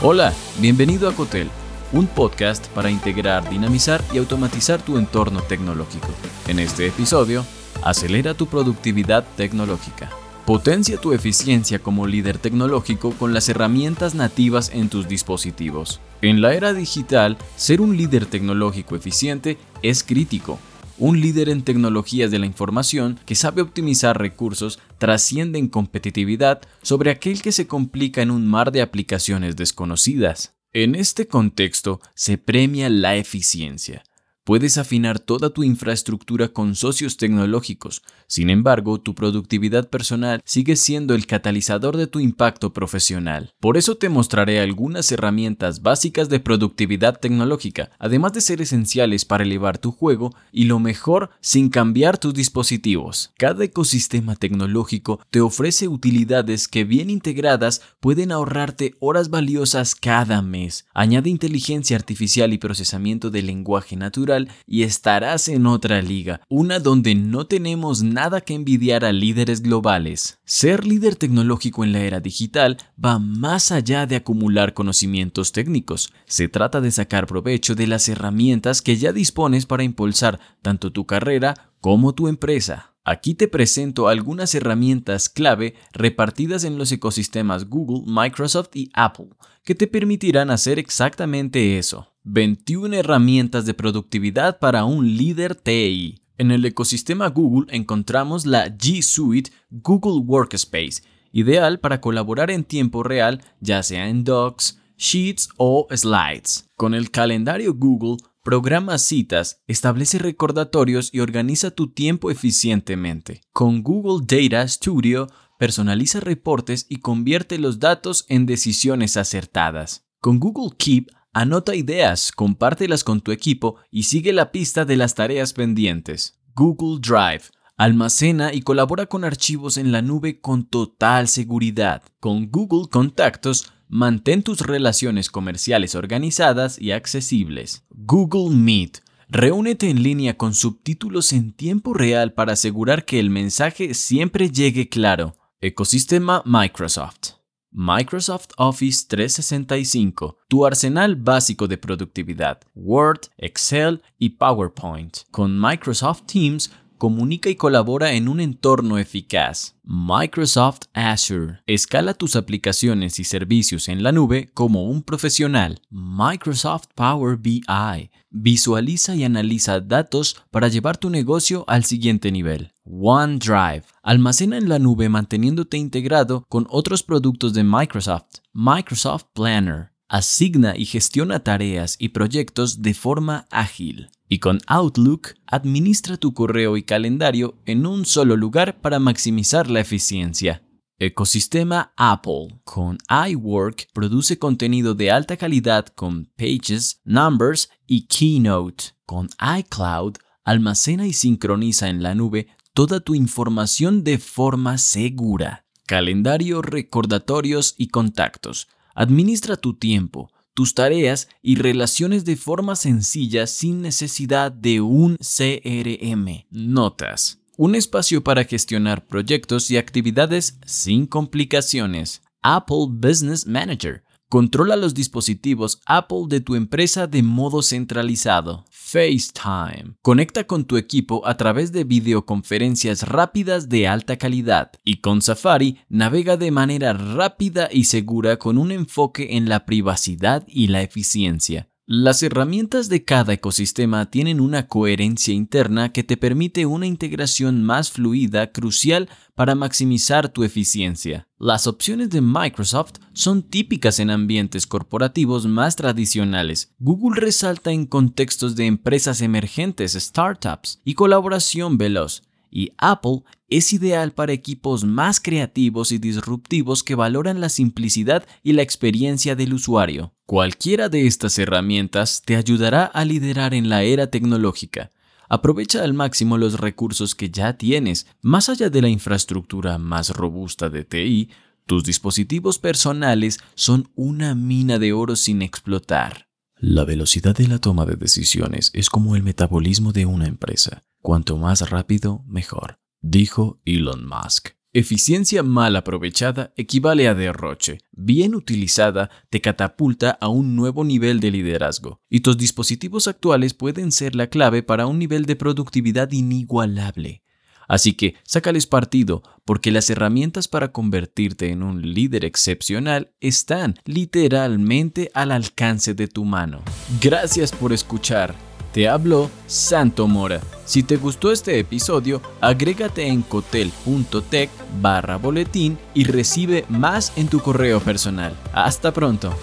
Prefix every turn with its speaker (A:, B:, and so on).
A: Hola, bienvenido a Cotel, un podcast para integrar, dinamizar y automatizar tu entorno tecnológico. En este episodio, acelera tu productividad tecnológica. Potencia tu eficiencia como líder tecnológico con las herramientas nativas en tus dispositivos. En la era digital, ser un líder tecnológico eficiente es crítico un líder en tecnologías de la información que sabe optimizar recursos trasciende en competitividad sobre aquel que se complica en un mar de aplicaciones desconocidas. En este contexto se premia la eficiencia, Puedes afinar toda tu infraestructura con socios tecnológicos, sin embargo, tu productividad personal sigue siendo el catalizador de tu impacto profesional. Por eso te mostraré algunas herramientas básicas de productividad tecnológica, además de ser esenciales para elevar tu juego y lo mejor sin cambiar tus dispositivos. Cada ecosistema tecnológico te ofrece utilidades que bien integradas pueden ahorrarte horas valiosas cada mes. Añade inteligencia artificial y procesamiento de lenguaje natural y estarás en otra liga, una donde no tenemos nada que envidiar a líderes globales. Ser líder tecnológico en la era digital va más allá de acumular conocimientos técnicos. Se trata de sacar provecho de las herramientas que ya dispones para impulsar tanto tu carrera como tu empresa. Aquí te presento algunas herramientas clave repartidas en los ecosistemas Google, Microsoft y Apple, que te permitirán hacer exactamente eso. 21 herramientas de productividad para un líder TI. En el ecosistema Google encontramos la G Suite Google Workspace, ideal para colaborar en tiempo real, ya sea en Docs, Sheets o Slides. Con el calendario Google, programa citas, establece recordatorios y organiza tu tiempo eficientemente. Con Google Data Studio, personaliza reportes y convierte los datos en decisiones acertadas. Con Google Keep, Anota ideas, compártelas con tu equipo y sigue la pista de las tareas pendientes. Google Drive. Almacena y colabora con archivos en la nube con total seguridad. Con Google Contactos, mantén tus relaciones comerciales organizadas y accesibles. Google Meet. Reúnete en línea con subtítulos en tiempo real para asegurar que el mensaje siempre llegue claro. Ecosistema Microsoft. Microsoft Office 365, tu arsenal básico de productividad, Word, Excel y PowerPoint. Con Microsoft Teams, comunica y colabora en un entorno eficaz. Microsoft Azure. Escala tus aplicaciones y servicios en la nube como un profesional. Microsoft Power BI. Visualiza y analiza datos para llevar tu negocio al siguiente nivel. OneDrive. Almacena en la nube manteniéndote integrado con otros productos de Microsoft. Microsoft Planner. Asigna y gestiona tareas y proyectos de forma ágil. Y con Outlook, administra tu correo y calendario en un solo lugar para maximizar la eficiencia. Ecosistema Apple. Con iWork produce contenido de alta calidad con Pages, Numbers y Keynote. Con iCloud almacena y sincroniza en la nube toda tu información de forma segura. Calendario, recordatorios y contactos. Administra tu tiempo tus tareas y relaciones de forma sencilla sin necesidad de un CRM. Notas. Un espacio para gestionar proyectos y actividades sin complicaciones. Apple Business Manager Controla los dispositivos Apple de tu empresa de modo centralizado. FaceTime. Conecta con tu equipo a través de videoconferencias rápidas de alta calidad. Y con Safari navega de manera rápida y segura con un enfoque en la privacidad y la eficiencia. Las herramientas de cada ecosistema tienen una coherencia interna que te permite una integración más fluida crucial para maximizar tu eficiencia. Las opciones de Microsoft son típicas en ambientes corporativos más tradicionales. Google resalta en contextos de empresas emergentes, startups y colaboración veloz y Apple es ideal para equipos más creativos y disruptivos que valoran la simplicidad y la experiencia del usuario. Cualquiera de estas herramientas te ayudará a liderar en la era tecnológica. Aprovecha al máximo los recursos que ya tienes, más allá de la infraestructura más robusta de TI, tus dispositivos personales son una mina de oro sin explotar. La velocidad de la toma de decisiones es como el metabolismo de una empresa. Cuanto más rápido, mejor, dijo Elon Musk. Eficiencia mal aprovechada equivale a derroche. Bien utilizada te catapulta a un nuevo nivel de liderazgo. Y tus dispositivos actuales pueden ser la clave para un nivel de productividad inigualable. Así que sácales partido, porque las herramientas para convertirte en un líder excepcional están literalmente al alcance de tu mano. Gracias por escuchar. Te habló Santo Mora. Si te gustó este episodio, agrégate en cotel.tech barra boletín y recibe más en tu correo personal. Hasta pronto.